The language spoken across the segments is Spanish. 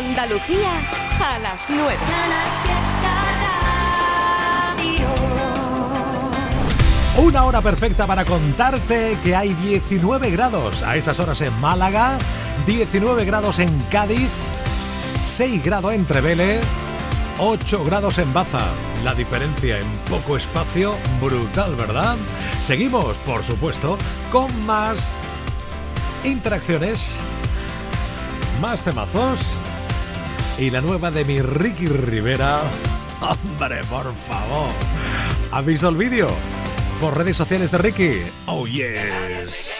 Andalucía a las 9. Una hora perfecta para contarte que hay 19 grados a esas horas en Málaga, 19 grados en Cádiz, 6 grados en Trevele, 8 grados en Baza. La diferencia en poco espacio, brutal, ¿verdad? Seguimos, por supuesto, con más interacciones, más temazos y la nueva de mi Ricky Rivera. Hombre, por favor. ¿Has visto el vídeo? Por redes sociales de Ricky. Oh, yes.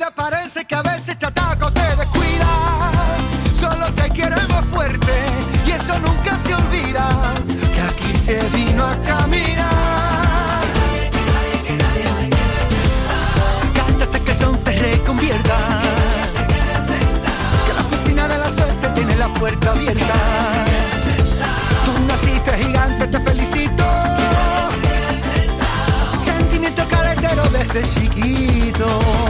Que vida parece que a veces te ataca o te descuida. Solo te queremos fuerte y eso nunca se olvida. Que aquí se vino a caminar. Cántate que el son te reconvierta. Que la oficina de la suerte tiene la puerta abierta. Tú naciste gigante, te felicito. Sentimiento caletero desde chiquito.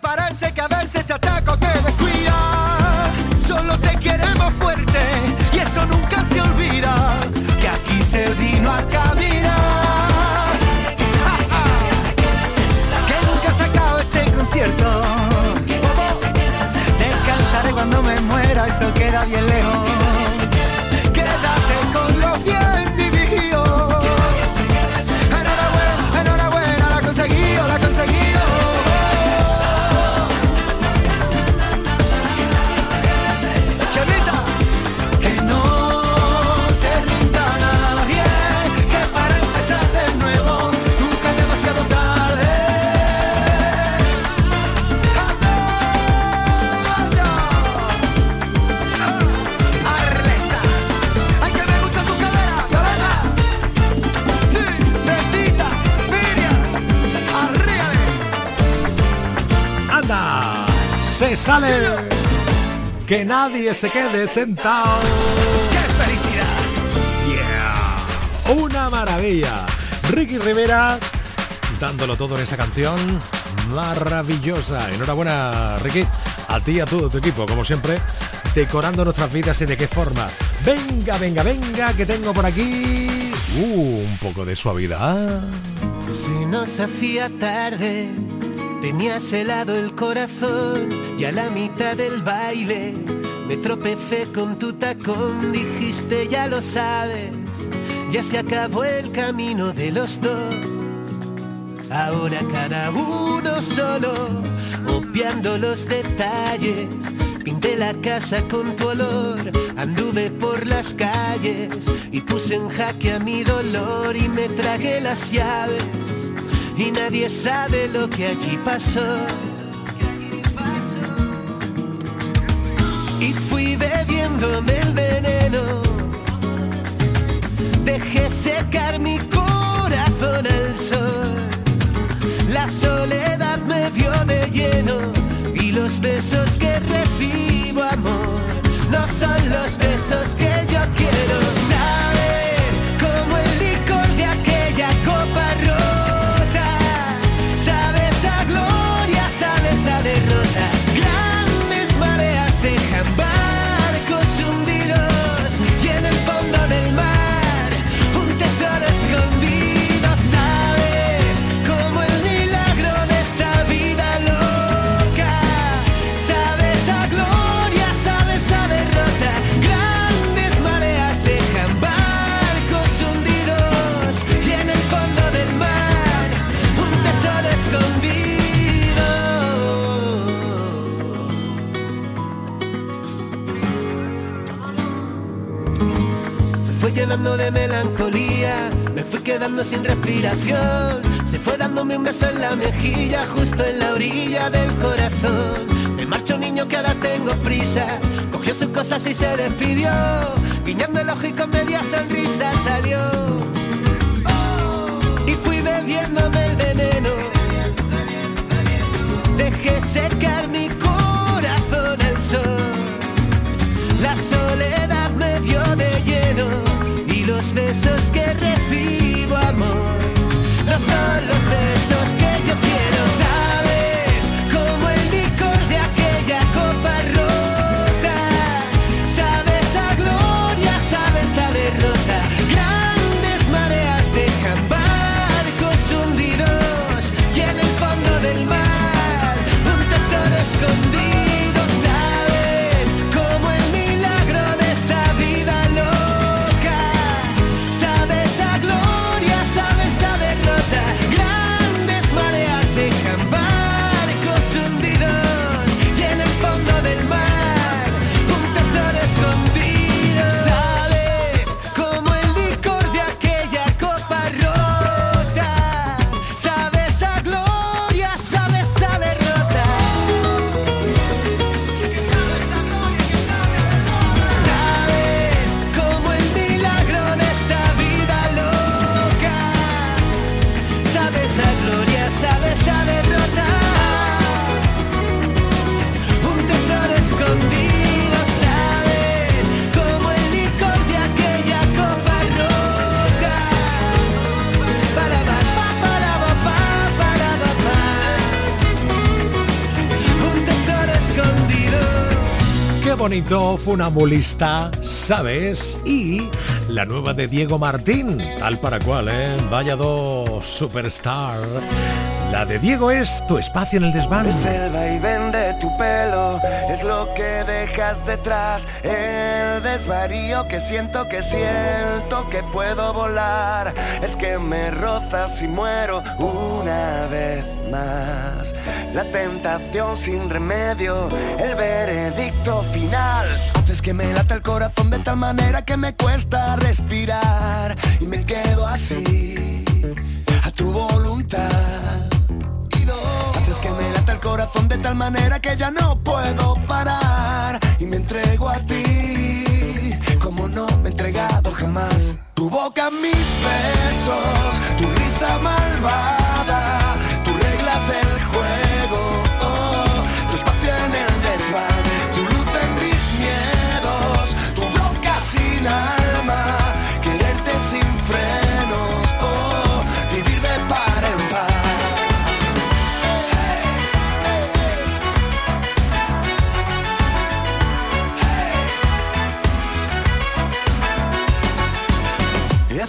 Parece que a veces te ataca o te descuida, solo te queremos fuerte y eso nunca se olvida, que aquí se vino a caminar. Que nunca se acaba este concierto. Descansaré cuando me muera, eso queda bien lejos. ¡Se sale! Que nadie se quede sentado. ¡Qué felicidad! Yeah. Una maravilla. Ricky Rivera dándolo todo en esta canción maravillosa. Enhorabuena, Ricky. A ti y a todo tu equipo, como siempre, decorando nuestras vidas y de qué forma. Venga, venga, venga, que tengo por aquí uh, un poco de suavidad. Se nos hacía tarde, tenías helado el corazón y a la mitad del baile me tropecé con tu tacón, dijiste ya lo sabes, ya se acabó el camino de los dos. Ahora cada uno solo, obviando los detalles. Pinté la casa con tu olor, anduve por las calles y puse en jaque a mi dolor y me tragué las llaves. Y nadie sabe lo que allí pasó. Y fui bebiéndome el veneno Dejé secar mi corazón al sol. La soledad me dio de lleno y los besos que recibo, amor, no son los besos que yo quiero. Sabes, de melancolía, me fui quedando sin respiración. Se fue dándome un beso en la mejilla, justo en la orilla del corazón. Me marchó un niño que ahora tengo prisa, cogió sus cosas y se despidió. Guiñando el ojo y con media sonrisa salió. Y fui bebiéndome el veneno. Dejé secar los besos que Qué bonito, funambulista, ¿sabes? Y la nueva de Diego Martín, tal para cual, ¿eh? Vaya superstar. La de Diego es tu espacio en el desván. Es el vaivén de tu pelo, es lo que dejas detrás. El desvarío que siento, que siento que puedo volar. Es que me rozas y muero una vez más. La tentación sin remedio, el veredicto final. Haces que me lata el corazón de tal manera que me cuesta respirar. Y me quedo así, a tu voluntad. Haces que me lata el corazón de tal manera que ya no puedo parar y me entrego a ti como no me he entregado jamás. Tu boca, mis besos, tu risa malvada, tus reglas del juego,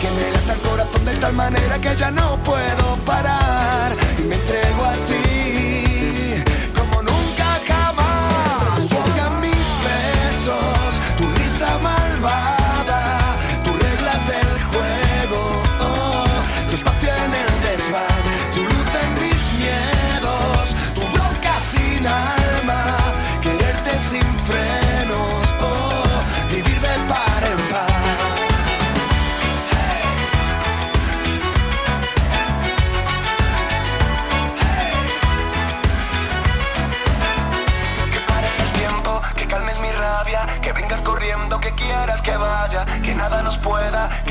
Que me lata el corazón de tal manera que ya no puedo parar y me entrego a ti como nunca jamás. Boca, mis besos, tu risa malvada,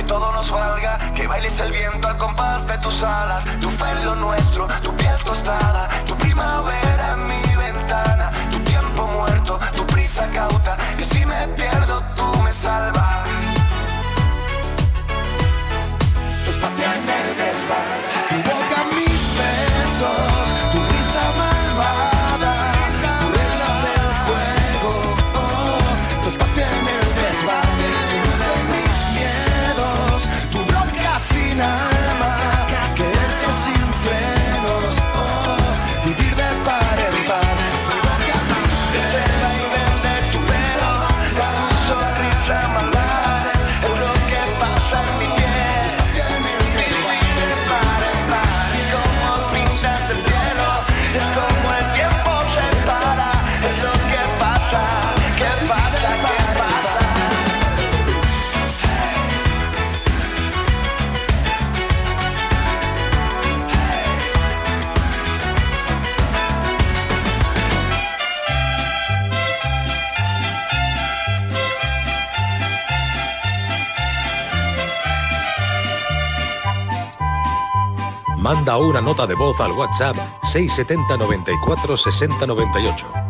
todo nos valga, que bailes el viento al compás de tus alas, tu fe lo nuestro, tu piel tostada, tu primavera mi ventana, tu tiempo muerto, tu prisa cauta, y si me pierdo tú me salvas. Manda una nota de voz al WhatsApp 670 94 60 98.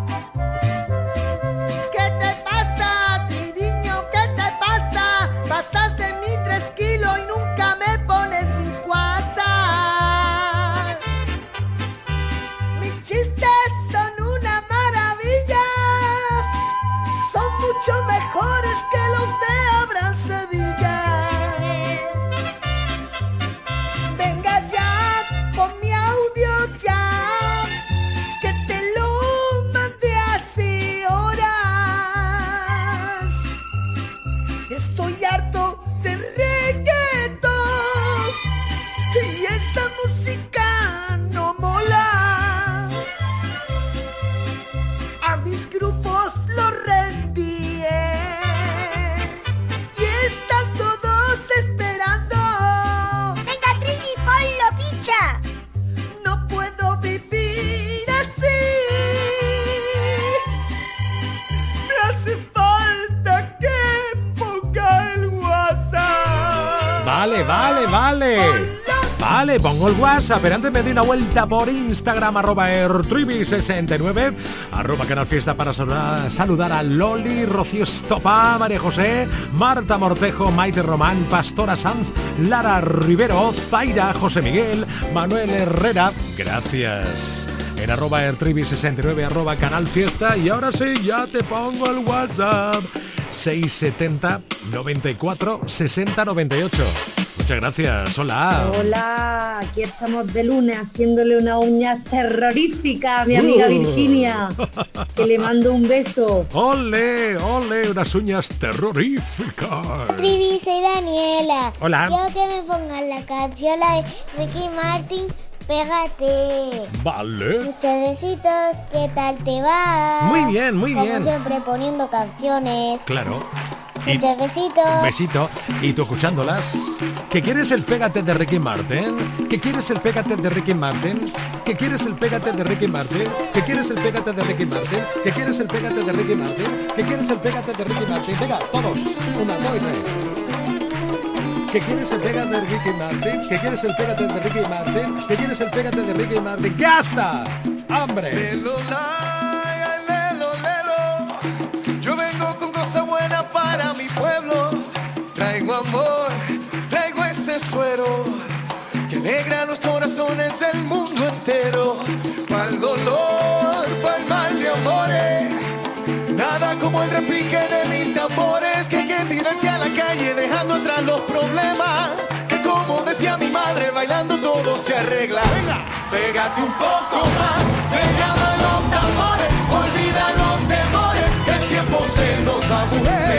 Pero antes me doy una vuelta por Instagram, arroba ertribi69, arroba Canal Fiesta para saludar, a Loli, Rocío Estopa, María José, Marta Mortejo, Maite Román, Pastora Sanz, Lara Rivero, Zaira, José Miguel, Manuel Herrera, gracias. En arroba ertribi69, arroba Canal Fiesta, y ahora sí, ya te pongo el WhatsApp. 670 94 60 98. Muchas gracias, hola. Hola, aquí estamos de lunes haciéndole una uña terrorífica a mi amiga Uh. Virginia, que le mando un beso. Ole, ole, unas uñas terroríficas. Trivi, soy Daniela. Hola. Quiero que me pongan la canción la de Ricky Martin, Pégate. Vale. Muchos besitos, ¿qué tal te va? Muy bien, muy Como bien. siempre poniendo canciones. Claro. Y Muchos besitos. un besito. Y tú escuchándolas. ¿Que quieres el pégate de Ricky Martin? ¿Que quieres el pégate de Ricky Martin? ¿Que quieres el pégate de Ricky Martin? ¿Que quieres el pégate de Ricky Martin? ¿Que quieres el pégate de Ricky Martin? ¿Que quieres el pégate de Ricky Martin? Venga, todos. Una, dos. ¿Que quieres el pégate de Ricky Martin? ¿Que quieres el pégate de Ricky Martin? ¿Que quieres el pégate de Ricky Martin? ¡Que hasta! ¡Hambre! Que alegra los corazones del mundo entero. Pa'l dolor, pa'l mal de amores. Nada como el repique de mis tambores que hay que tirarse a la calle dejando atrás los problemas. Que como decía mi madre, bailando todo se arregla. Venga, pégate un poco más, pegada a los tambores, olvida los temores, que el tiempo se nos va, mujer.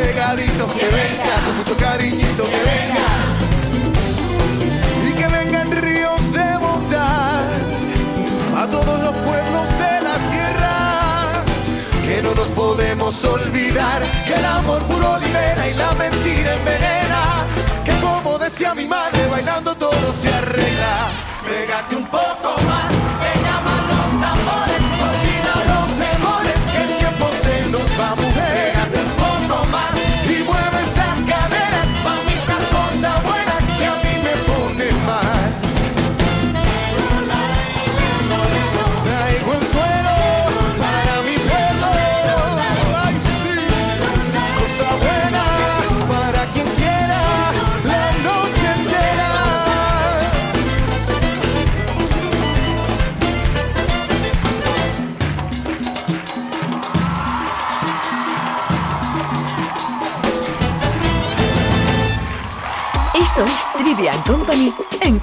pegadito, que, venga. con mucho cariñito, que, venga. Y que vengan ríos de bondad a todos los pueblos de la tierra, que no nos podemos olvidar, que el amor puro libera y la mentira envenena, que como decía mi madre bailando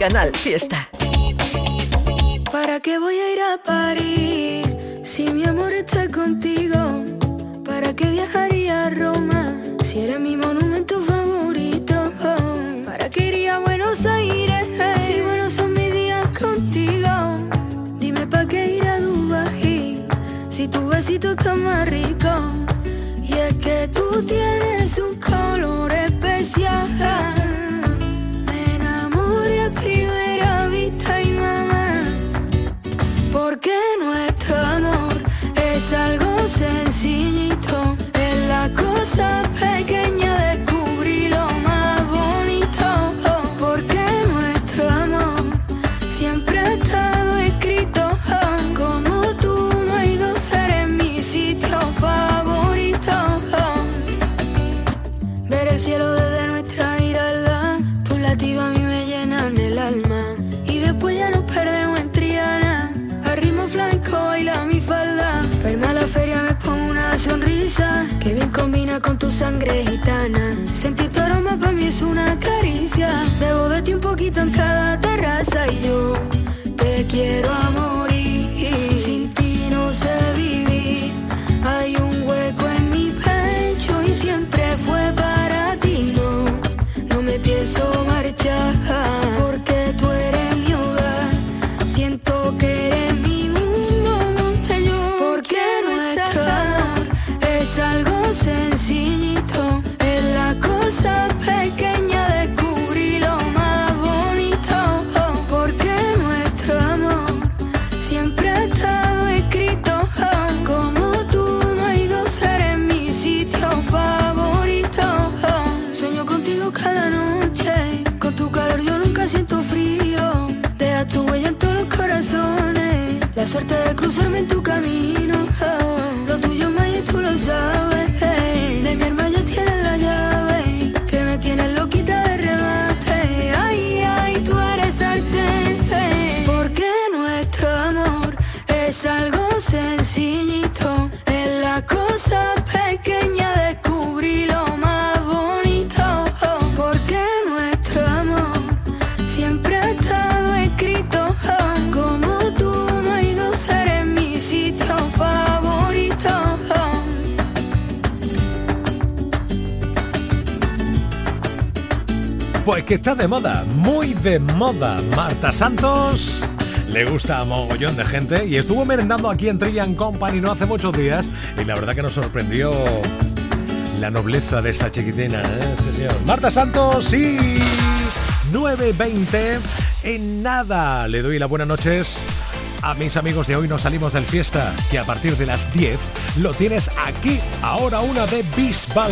Canal Fiesta. ¿Para qué voy a ir a París si mi amor está contigo? ¿Para qué viajaría a Roma si era mi monumento favorito? ¿Para qué iría a Buenos Aires si buenos son mis días contigo? Dime para qué ir a Dubái si tu besito está más rico. tentara moda. Marta Santos le gusta a mogollón de gente y estuvo merendando aquí en Trillian Company no hace muchos días y la verdad que nos sorprendió la nobleza de esta chiquitina, ¿eh? señor. Marta Santos, sí. 9.20. En nada, le doy las buenas noches a mis amigos de hoy nos salimos del fiesta, que a partir de las 10 lo tienes aquí, ahora una de Bisbal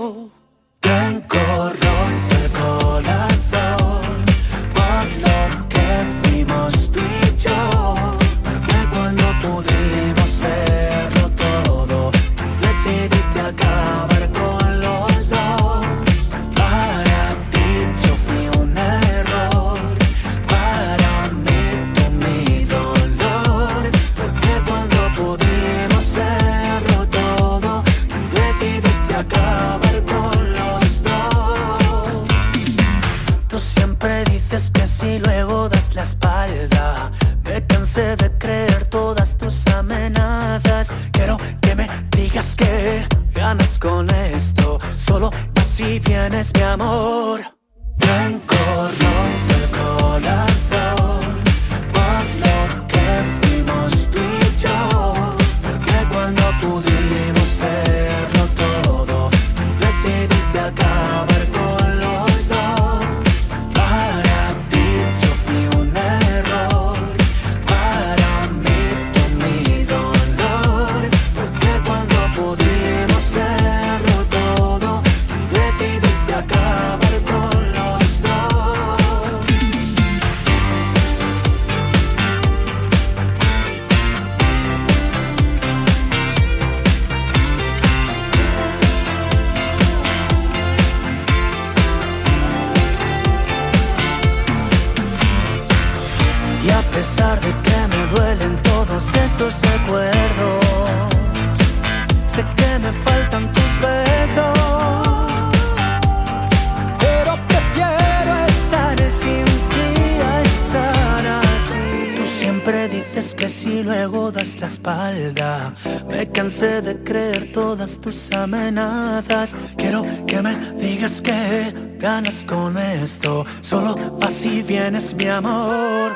de creer todas tus amenazas. Quiero que me digas que ganas con esto. Solo así vienes, mi amor.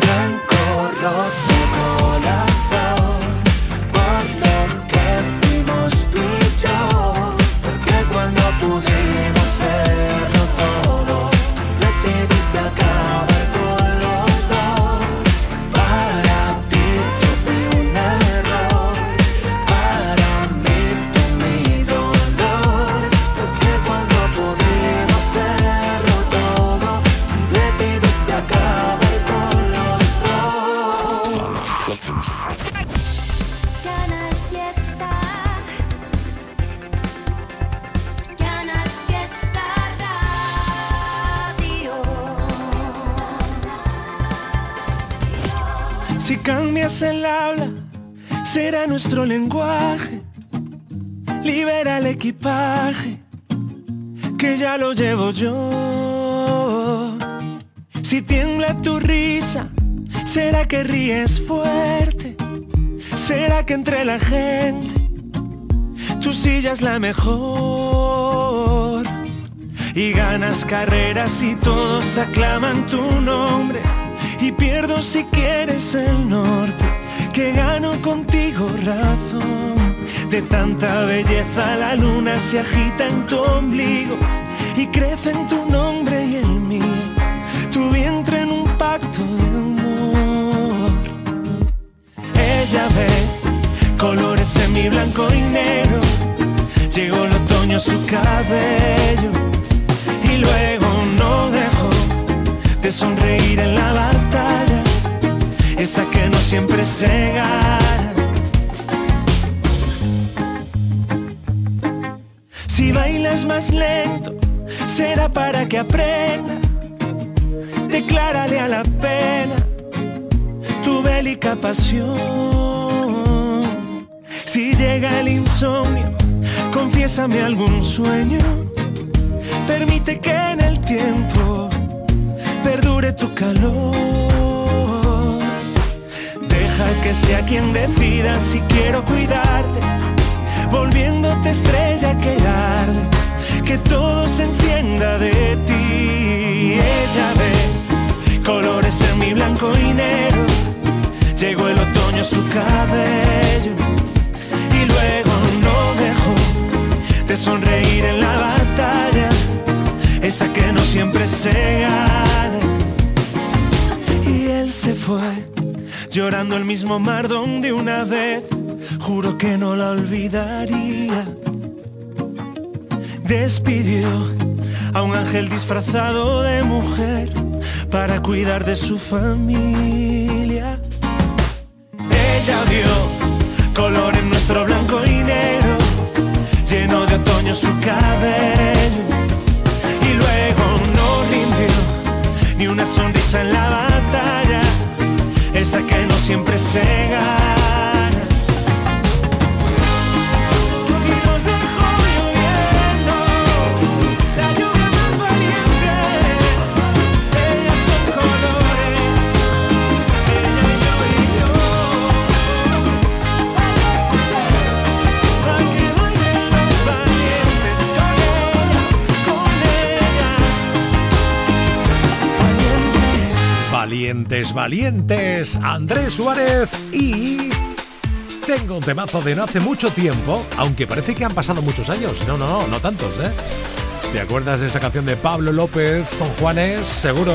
Blanco roto nuestro lenguaje. Libera el equipaje, que ya lo llevo yo. Si tiembla tu risa, será que ríes fuerte. Será que entre la gente tu silla es la mejor. Y ganas carreras y todos aclaman tu nombre. Y pierdo si quieres el norte, que gano contigo razón. De tanta belleza la luna se agita en tu ombligo y crece en tu nombre y el mío. Tu vientre en un pacto de amor. Ella ve colores en mi blanco y negro. Llegó el otoño su cabello y luego no dejó de sonreír en la batalla, esa que no siempre se gana. Si bailas más lento, será para que aprenda. Declárale a la pena tu bélica pasión. Si llega el insomnio, confiésame algún sueño. Permite que en el tiempo perdure tu calor. Que sea quien decida si quiero cuidarte, volviéndote estrella que arde, que todo se entienda de ti. Ella ve colores en mi blanco y negro. Llegó el otoño a su cabello y luego no dejó de sonreír en la batalla, esa que no siempre se gana. Y él se fue llorando el mismo mar donde una vez juro que no la olvidaría. Despidió a un ángel disfrazado de mujer para cuidar de su familia. Valientes, Andrés Suárez y... Tengo un temazo de no hace mucho tiempo, aunque parece que han pasado muchos años. No, no, no, no tantos, ¿eh? ¿Te acuerdas de esa canción de Pablo López con Juanes? Seguro.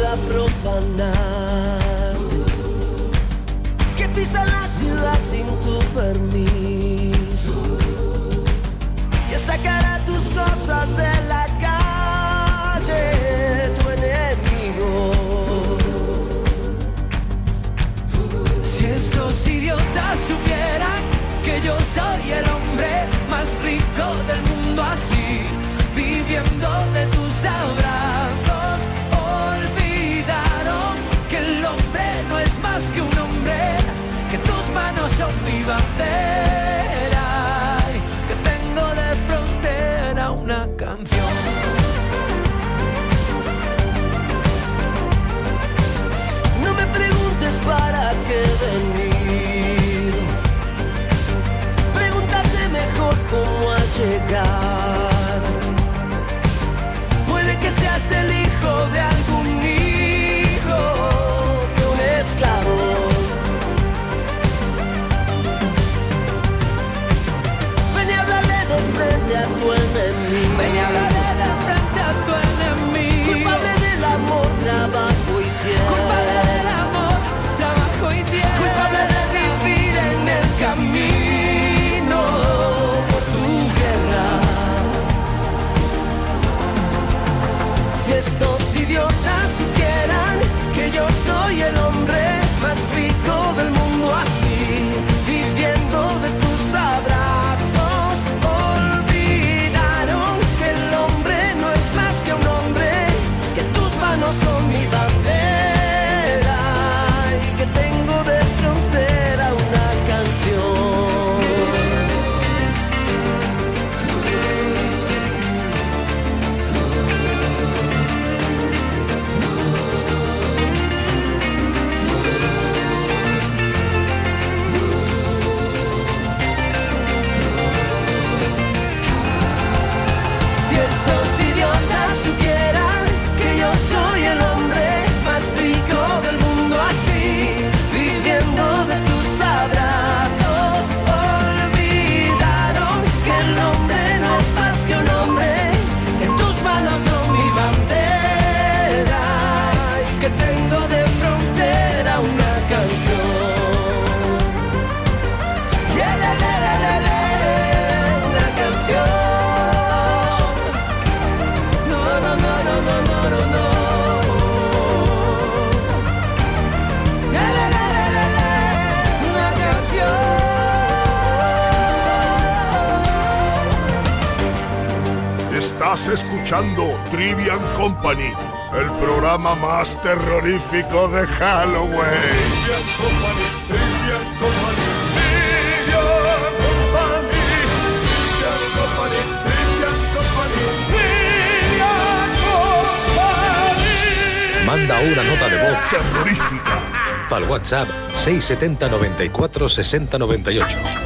A profanar, que pisa la ciudad sin tu permiso y a sacar a tus cosas de la calle, tu enemigo. Si estos idiotas supieran que yo soy el tus manos son mi Estás escuchando Trivian Company, el programa más terrorífico de Halloween. Trivian Company, Trivian Company, Company, Company, Company, Company. Manda una nota de voz terrorífica al WhatsApp 670 94 60 98.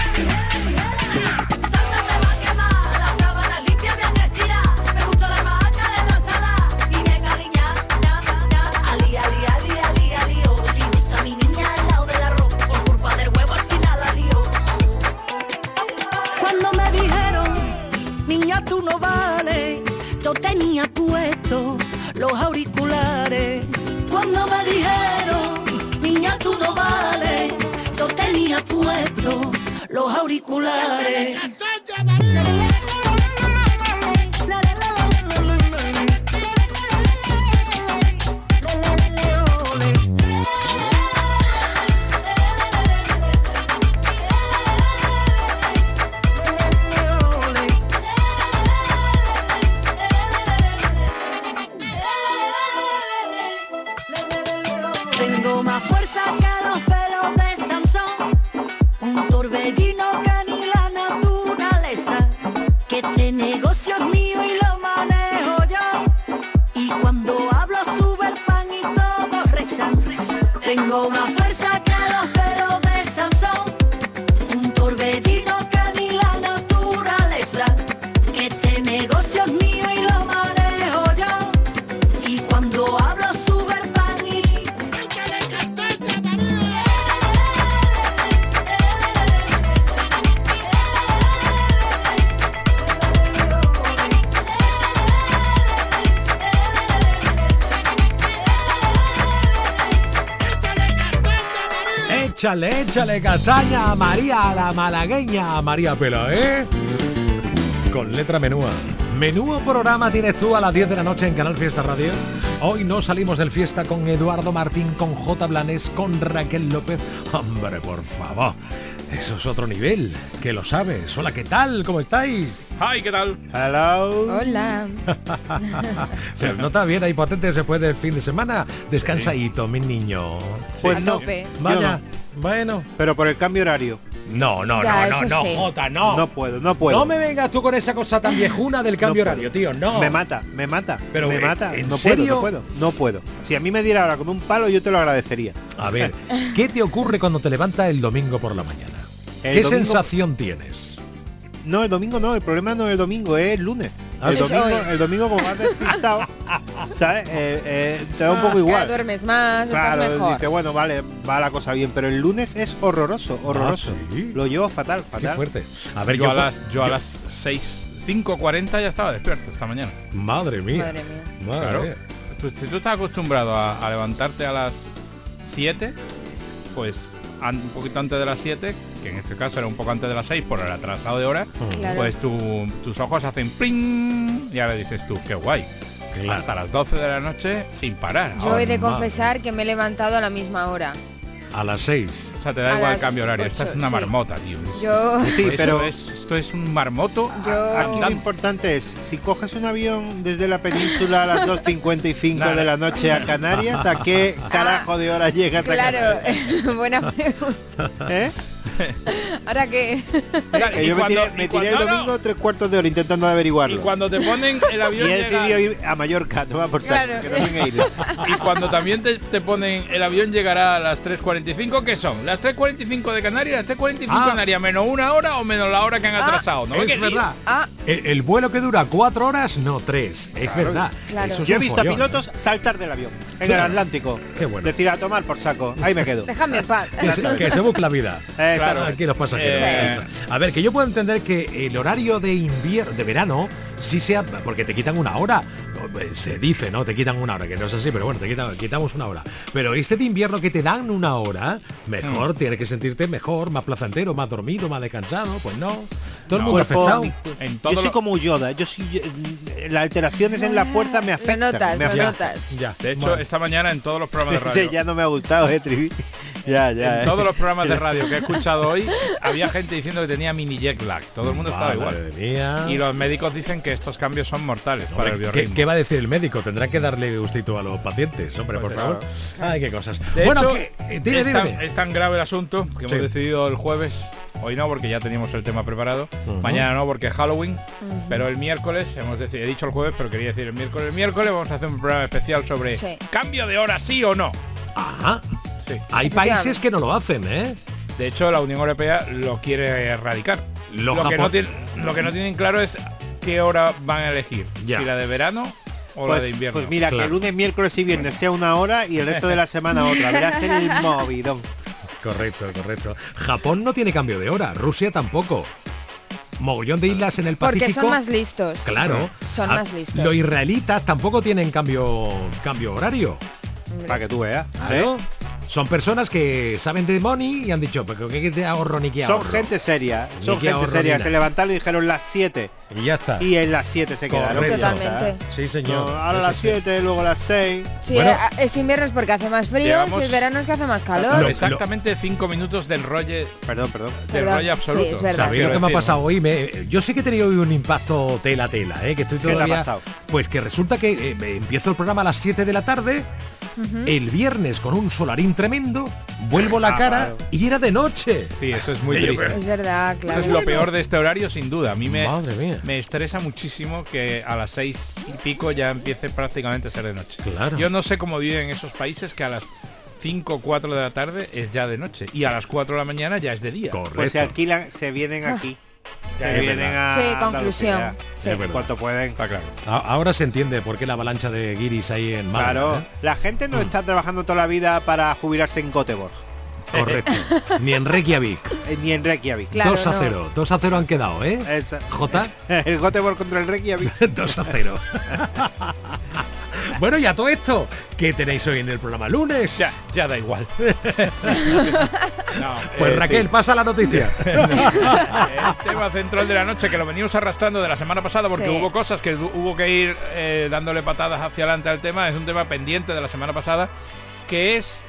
Los auriculares. Cuando me dijeron, niña tú no vales, yo tenía puesto los auriculares. Échale, échale castaña a María, la malagueña, a María Pela, ¿eh? Con letra menúa. Menú programa tienes tú a las 10 de la noche en Canal Fiesta Radio. Hoy no salimos del fiesta con Eduardo Martín, con J. Blanes, con Raquel López. Hombre, por favor. Eso es otro nivel, que lo sabes. Hola, ¿qué tal? ¿Cómo estáis? Hi, ¿qué tal? Hello. Hola. Se nota bien ahí potente después del fin de semana. Descansadito, mi niño. Pues A no. tope. Vaya, Yo bueno. Pero por el cambio horario. No, no, Ya, no, no, no, sí. Jota, no. No puedo, no puedo. No me vengas tú con esa cosa tan viejuna del cambio No puedo. horario, tío, no. Me mata, me mata, Pero, me ¿en- mata. en no serio? puedo, no puedo, no puedo. Si a mí me diera ahora con un palo, yo te lo agradecería. A ver, ¿qué te ocurre cuando te levantas el domingo por la mañana? El ¿Qué domingo- sensación tienes? No, el domingo no, el problema no es el domingo, es el lunes. Ah, el, domingo, Hoy. el domingo como vas despistado, ¿sabes? Eh, eh, te da un poco Ya igual. duermes más, Claro, estás mejor. dice, bueno, vale, va la cosa bien, pero el lunes es horroroso, horroroso. Ah, ¿sí? Lo llevo fatal, Qué fatal. fuerte. A ver, yo, yo, a las, yo a las 6, 5.40 ya estaba despierto esta mañana. Madre mía. Madre mía. Madre Claro. mía. Tú- si tú estás acostumbrado a, a levantarte a las 7, pues un poquito antes de las 7, que en este caso era un poco antes de las 6 por el atrasado de hora, Claro. pues tu- tus ojos hacen pling y ahora dices tú, qué guay. Claro. Hasta las 12 de la noche sin parar. Yo he de madre. confesar que me he levantado a la misma hora. A las 6. O sea, te da A igual el cambio horario. Esta es una sí. marmota, tío. Yo- Sí, Eso pero- es- esto es un marmoto. Yo- Aquí lo importante es, si coges un avión desde la península a las 2.55 Nada. de la noche a Canarias, ¿a qué carajo de hora llegas a Claro, Canarias? buena pregunta. ¿Eh? Ahora que Claro, Que y yo me cuando- tiré, me y tiré el cuando- no, no. domingo tres cuartos de hora intentando Y averiguarlo. cuando te ponen el Y avión he llega- decidido ir a Mallorca, toma por saco, que isla. Y cuando también te, te ponen el avión llegará a las 3.45, ¿qué son? ¿Las 3.45 de Canarias? ¿Las 3.45 Ah. de Canarias menos una hora o menos la hora que han atrasado? ¿No? es ¿Qué verdad. Ah. El, el vuelo que dura cuatro horas, no tres. Es verdad. Claro. Eso es Yo he visto a pilotos saltar del avión en Sí. el Atlántico. Qué bueno. Decir a tomar por saco. Ahí me quedo. déjame en paz. Que se, que se busque la vida. Exacto. Aquí los pasajeros. Eh. A ver, que yo puedo entender que el horario de invierno, de verano, sí sea, porque te quitan una hora. Se dice, ¿no? Te quitan una hora, que no es así, pero bueno, te quitan, quitamos una hora. Pero este de invierno que te dan una hora, mejor, tienes que sentirte mejor, más placentero, más dormido, más descansado. Pues no. Todo el mundo afectado. En Yo todo soy lo- como Yoda. Yo soy yo- las alteraciones en la fuerza me Lo afectan. notas, me lo afectan. notas. Ya. De hecho, Bueno. esta mañana en todos los programas de radio. Ese ya no me ha gustado, eh, Trivi. Ya, ya. en eh. todos los programas de radio que he escuchado hoy, había gente diciendo que tenía mini jet lag. Todo el mundo estaba igual. Mía. Y los médicos dicen que estos cambios son mortales para el Hombre, ¿qué, biorritmo. qué va a decir el médico? Tendrá que darle gustito a los pacientes, hombre, Pues por favor. Ay, qué cosas. De bueno, hecho, que, dime, es, tan, es tan grave el asunto que Sí. hemos decidido el jueves, hoy no porque ya teníamos el tema preparado, mañana no porque es Halloween, pero el miércoles, hemos decidido, he dicho el jueves, pero quería decir el miércoles, el miércoles vamos a hacer un programa especial sobre Sí. cambio de hora sí o no. Ajá. Sí. Hay países que no lo hacen, ¿eh? De hecho, la Unión Europea lo quiere erradicar. Lo, que no tienen, lo que no tienen claro es qué hora van a elegir. Ya. Si la de verano o la Pues, de invierno. pues mira, que Claro. lunes, miércoles y viernes sea una hora y el resto de la semana otra. Verás el movidón. Correcto, correcto. Japón no tiene cambio de hora, Rusia tampoco. Mogollón de islas en el Porque Pacífico. son más listos. Claro. Son Ah, más listos. Los israelitas tampoco tienen cambio cambio horario. Para que tú veas. ¿eh? Claro. Son personas que saben de money y han dicho, pero ¿qué te ahorro ni qué Son ahorro? gente seria. Ni Son gente seria. Se levantaron y dijeron las 7. Y ya está. Y en las 7 se quedaron. Totalmente. Sí, señor. No, ahora las sí. 7, luego las 6. Sí, Bueno. eh, es invierno es porque hace más frío, Llevamos- es verano es que hace más calor. Lo- Exactamente cinco minutos del rollo, Perdón, perdón. del Perdón, rollo absoluto. sí, es verdad. ¿Sabéis lo que me ha pasado ¿no? hoy? Me- yo sé que he tenido hoy un impacto tela tela, ¿eh? que estoy ¿Qué te ha todavía. pasado? Pues que resulta que eh, empiezo el programa a las 7 de la tarde, el viernes con un solarín tremendo, vuelvo la Ah, cara claro. y era de noche. Sí, eso es muy triste. Es verdad, Eso claro. es lo peor de este horario, sin duda. A mí me, Madre mía. me estresa muchísimo que a las seis y pico ya empiece prácticamente a ser de noche. Claro. Yo no sé cómo viven esos países que a las 5 o 4 de la tarde es ya de noche y a las 4 de la mañana ya es de día. Correcto. Pues se alquilan, se vienen aquí. Se Es vienen a. Sí, conclusión. Sí. Cuanto pueden. Está claro. A- Ahora se entiende por qué la avalancha de guiris ahí en Málaga. Claro, ¿eh? la gente no está trabajando toda la vida para jubilarse en Göteborg, Correcto. Ni en Reykjavik. eh, ni en Reykjavik. Claro, 2 a no. 0. 2 a 0 han quedado, ¿eh? Es- J. el Göteborg contra el Reykjavik. 2 a 0. Bueno, y a todo esto, ¿qué tenéis hoy en el programa lunes? Ya, ya da igual. No, Pues eh, Raquel, sí. pasa la noticia. el tema central de la noche que lo venimos arrastrando de la semana pasada porque Sí. hubo cosas que hu- hubo que ir eh, dándole patadas hacia adelante al tema es un tema pendiente de la semana pasada que es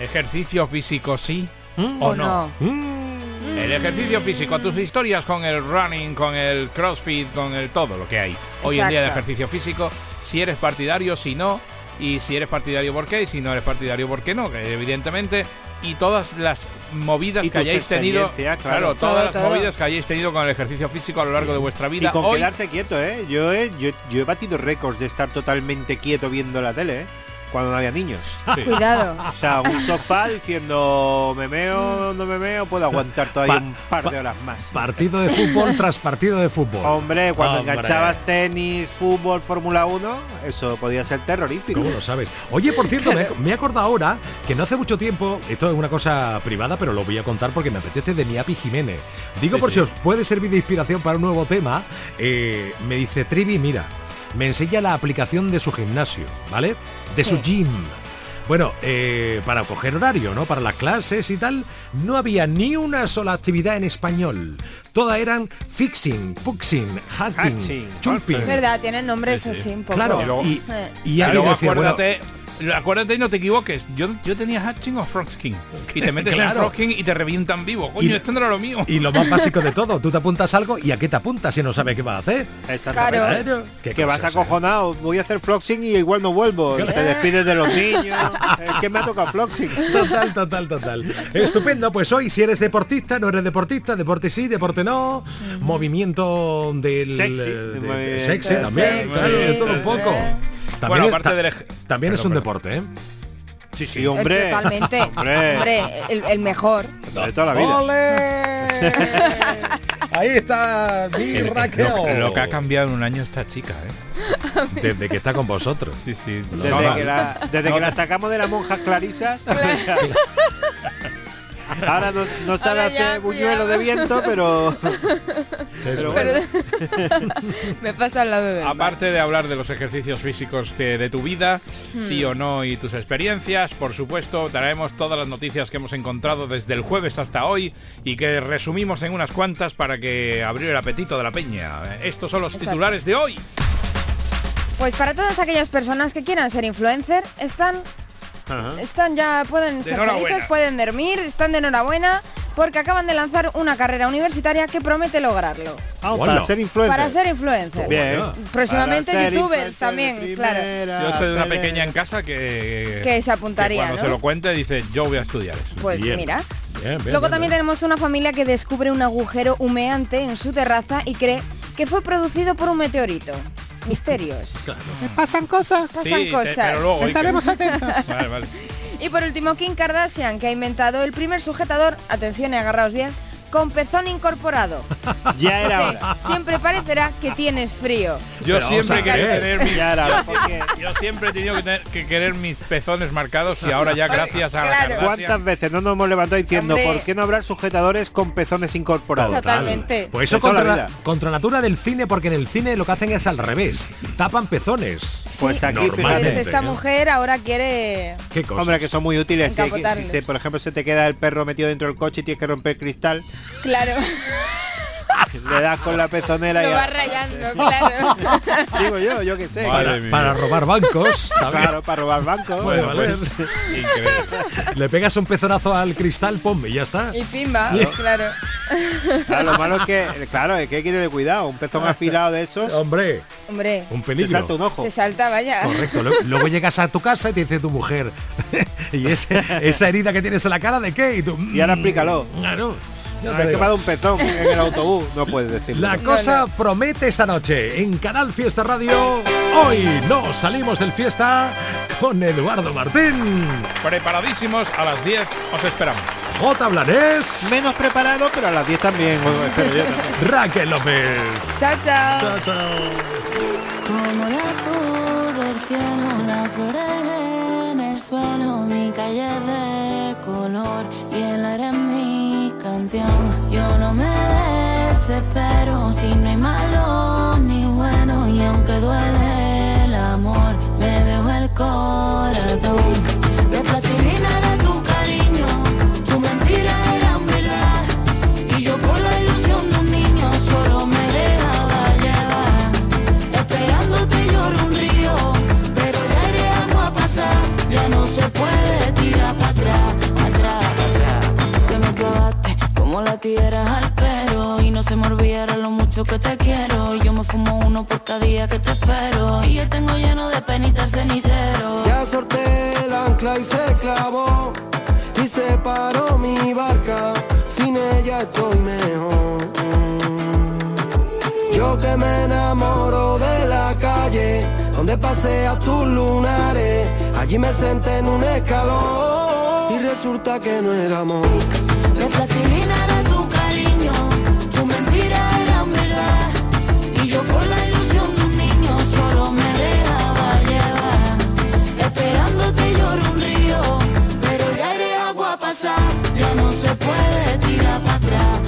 ejercicio físico sí o O no. no. Mm, El ejercicio físico, tus historias con el running, con el crossfit, con el todo lo que hay hoy en día de ejercicio físico, si eres partidario, si no, y si eres partidario por qué, y si no eres partidario por qué no, que evidentemente, y todas las movidas Y que hayáis tenido, claro, claro. todas Todo, las todo. movidas que hayáis tenido con el ejercicio físico a lo largo de vuestra Y vida. con Hoy, quedarse quieto, ¿eh? Yo he, yo, yo he batido récords de estar totalmente quieto viendo la tele, ¿eh? Cuando no había niños. Sí. Cuidado. O sea, un sofá diciendo, me meo, no me meo, puedo aguantar todavía Pa- un par pa- de horas más. Partido de fútbol tras partido de fútbol. Hombre, cuando Hombre. enganchabas tenis, fútbol, Fórmula 1, eso podía ser terrorífico. ¿Cómo lo sabes? Oye, por cierto, me, me he acordado ahora que no hace mucho tiempo, esto es una cosa privada, pero lo voy a contar porque me apetece de Niapi Jiménez. Digo Sí, por sí. si os puede servir de inspiración para un nuevo tema. eh, me dice Trivi, mira, me enseña la aplicación de su gimnasio, ¿vale? De su gym. Bueno, eh, para coger horario, ¿no? Para las clases y tal, no había ni una sola actividad en español. Todas eran fixing, puxing, hacking, chulping. Es verdad, tienen nombres Sí, sí. así un poco. Claro, Y luego- y, y Y alguien luego decía, bueno, acuérdate, y no te equivoques. Yo, yo tenía Hatching o Frosking. Y te metes Claro. en Frosking y te revientan vivo. Coño, Y- esto no era lo mío. Y lo más básico de todo, tú te apuntas algo y a qué te apuntas si no sabes qué vas a hacer. Exactamente. Claro. Qué Que vas acojonado, voy a hacer floxing y igual no vuelvo. Claro. Te despides de los niños. es que me ha tocado floxing. Total, total, total. Estupendo, pues hoy si eres deportista, no eres deportista, deporte sí, deporte no, movimiento del Sexy. eh, de- de- Muy- sexy Sexy. también, claro, todo un poco. También, Bueno, es- aparte ta- del ej- también es Perdón, un deporte, ¿eh? Sí, sí, Eh, Totalmente. Hombre, el, el mejor. De toda la vida. ¡Ole! Ahí está mi El-. Lo, lo que ha cambiado en un año esta chica, ¿eh? Desde que está con vosotros. Sí, sí. Desde, No, que, la, desde que la sacamos de las monjas clarisas. Ahora no, no sabe Ahora ya, hacer buñuelo de viento, pero. pero bueno. Me pasa al lado de él. Aparte de hablar de los ejercicios físicos que de tu vida, Hmm. sí o no y tus experiencias, por supuesto, traemos todas las noticias que hemos encontrado desde el jueves hasta hoy y que resumimos en unas cuantas para que abrir el apetito de la peña. Estos son los Exacto. titulares de hoy. Pues para todas aquellas personas que quieran ser influencer, están Están ya, pueden De ser felices, pueden dormir, están de enhorabuena porque acaban de lanzar una carrera universitaria que promete lograrlo. Ah, para ser influencer. Para ser influencer. Bien. Próximamente ser youtubers influencer también, claro. Yo soy de una pequeña en casa que, Que se apuntaría, cuando ¿no? se lo cuente dice yo voy a estudiar eso. Pues mira. Bien, bien, Luego bien, también bien. tenemos una familia que descubre un agujero humeante en su terraza y cree que fue producido por un meteorito. Misterios. Me pasan cosas. Pasan Sí, te- cosas. pero luego, Estaremos atentos. Vale, vale. Y por último, Kim Kardashian, que ha inventado el primer sujetador, atención y agarraos bien, con pezón incorporado. Ya era hora. Siempre parecerá que tienes frío. Yo Pero siempre quería tener mis, Ya era hora, yo, porque- yo siempre he tenido que, tener- que querer mis pezones marcados y ahora ya gracias a la Claro. Kardashian- ¿Cuántas veces no nos hemos levantado diciendo Hombre. por qué no habrá sujetadores con pezones incorporados? Total. Totalmente. Pues eso toda la contra, contra natura del cine, porque en el cine lo que hacen es al revés. Tapan pezones. Pues Sí. aquí, Pues Normalmente, esta ¿eh? mujer ahora quiere... Hombre, que son muy útiles. Si, que- si por ejemplo, se te queda el perro metido dentro del coche y tienes que romper cristal, Claro, le das con la pezonera lo y va rayando, claro. digo yo, yo qué sé. Para, robar bancos. también. Claro, para robar bancos. Bueno, pues. Le pegas un pezonazo al cristal, pum, y ya está. Y pimba, claro. claro, lo malo es que, claro, es que hay que tener cuidado. Un pezón afilado de esos, Hombre, Hombre, un te peligro. salta un ojo. te salta, vaya. Correcto. Luego, luego llegas a tu casa y te dice tu mujer, ¿y ese- esa herida que tienes en la cara de qué? Y tú, Y ahora "Mm, explícalo. Claro. Te he quemado un pezón en el autobús. No puedes decirlo. La cosa promete esta noche en Canal Fiesta Radio. Hoy nos salimos del fiesta con Eduardo Martín, Preparadísimos, a las 10 os esperamos. J. Blanés, Menos preparado, pero a las 10 también. Raquel López. Chao, chao. Chao, chao. Como la luz del cielo, la flores en el suelo, mi calle de canción. Yo no me desespero fumo uno por cada día que te espero. Y yo tengo lleno de penitas cenicero. Ya sorté el ancla y se clavó y se paró mi barca. Sin ella estoy mejor. Yo que me enamoro de la calle, donde paseas tus lunares. Allí me senté en un escalón y resulta que no era amor. De plastilina era tu cariño, Esperándote lloro un río, pero ya iré agua a. Ya no se puede tirar para atrás,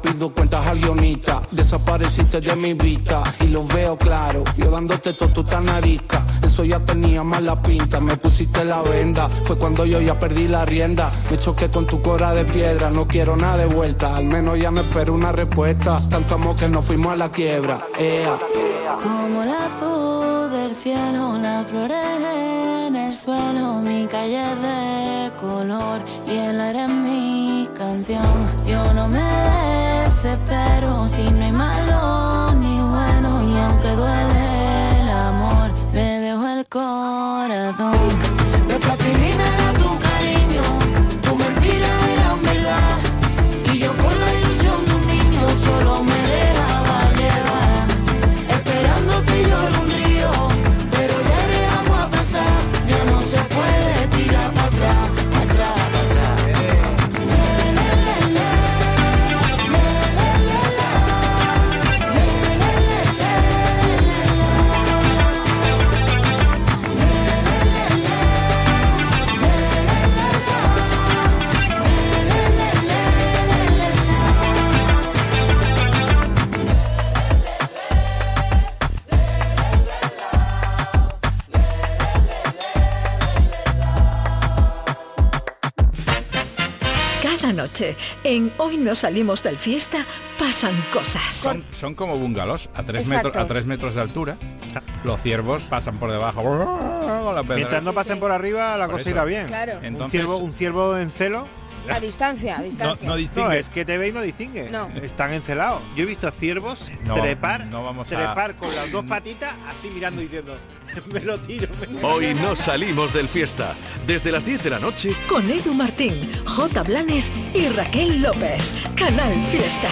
pido cuentas al guionista. Desapareciste de mi vista y lo veo claro. Yo dándote todo tu tan narica. Eso ya tenía mala pinta. Me pusiste la venda. Fue cuando yo ya perdí la rienda. Me choqué con tu cora de piedra. No quiero nada de vuelta. Al menos ya me espero una respuesta. Tanto amor que nos fuimos a la quiebra. Como la azul del cielo, las flores en el suelo, mi calle de color y el aire es mi canción. Yo no me desespero si no hay malo ni bueno y aunque duele el amor, me dejo el corazón. Noche, en Hoy no salimos del fiesta, pasan cosas. Son, son como bungalows a tres, metros, a tres metros de altura. Los ciervos pasan por debajo. Mientras no pasen por arriba, la Por cosa eso. irá bien. Claro. un, Entonces- ciervo, un ciervo en celo A distancia, a distancia. No, es que te ve y no distingue. No. Están encelados. Yo he visto ciervos No, trepar, no vamos a- trepar con las dos patitas así mirando y diciendo, me lo tiro. me lo Hoy tiro". no salimos del fiesta. Desde las 10 de la noche, Con Edu Martín, J. Blanes y Raquel López. Canal Fiesta.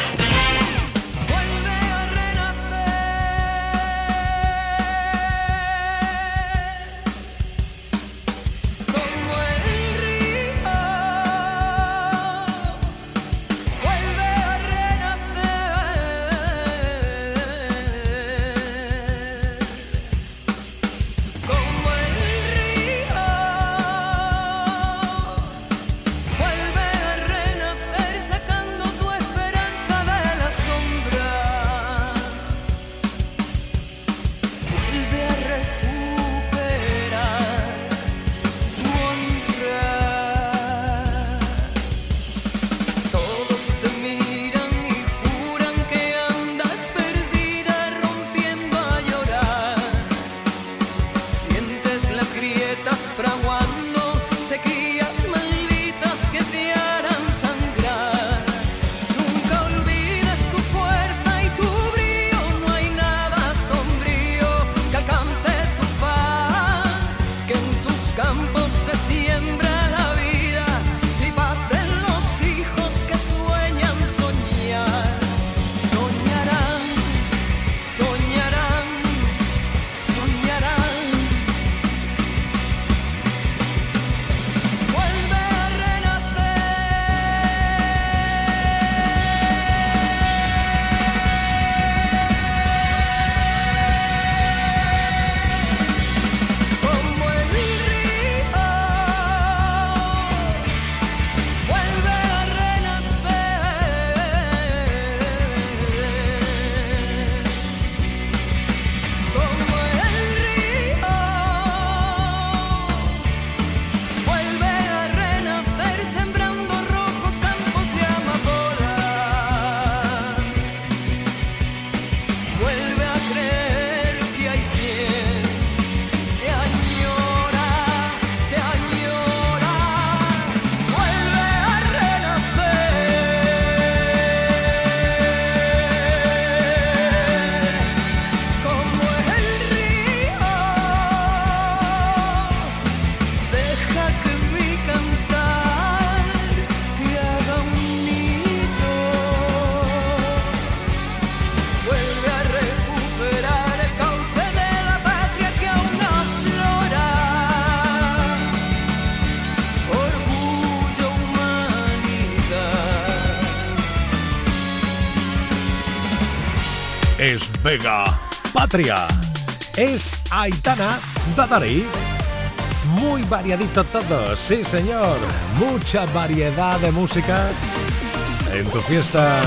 Vega Patria. Es Aitana Dadari. Muy variadito todo, sí señor. Mucha variedad de música en tu fiesta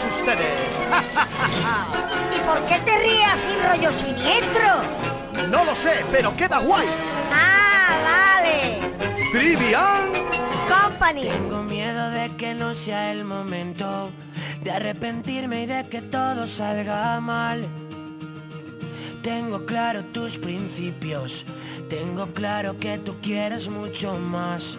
todos ustedes. ¿Y por qué te ríes así rollo siniestro? No lo sé, pero queda guay. Ah, vale. Trivian Company. Tengo miedo de que no sea el momento de arrepentirme y de que todo salga mal. Tengo claro tus principios, tengo claro que tú quieres mucho más.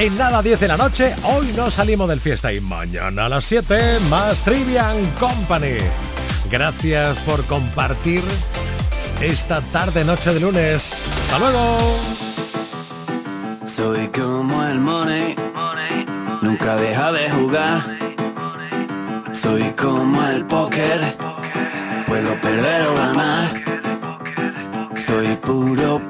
En nada 10 de la noche, hoy no salimos del fiesta y mañana a las 7 más Trivian Company. Gracias por compartir esta tarde noche de lunes. Hasta luego. Soy como el money, nunca deja de jugar. Soy como el póker, puedo perder o ganar. Soy puro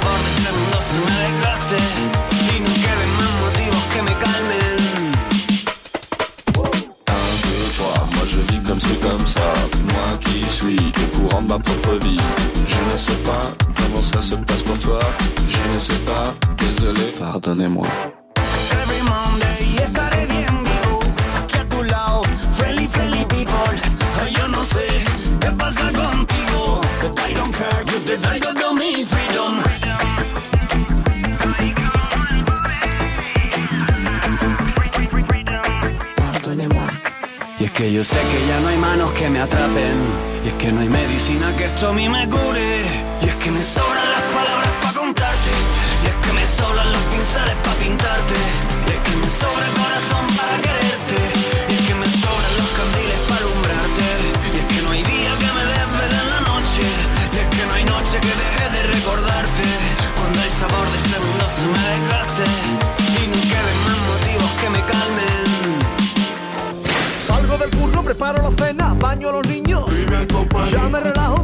Cuando el sabor de este mundo se me desgaste Y no queden más motivos que me calmen Un, deux, trois, moi je vis comme c'est comme ça. Moi qui suis le courant de ma propre vie. Je ne sais pas comment ça se passe pour toi. Je ne sais pas, désolé, pardonnez-moi. Medicina que esto a mí me cure. Y es que me sobran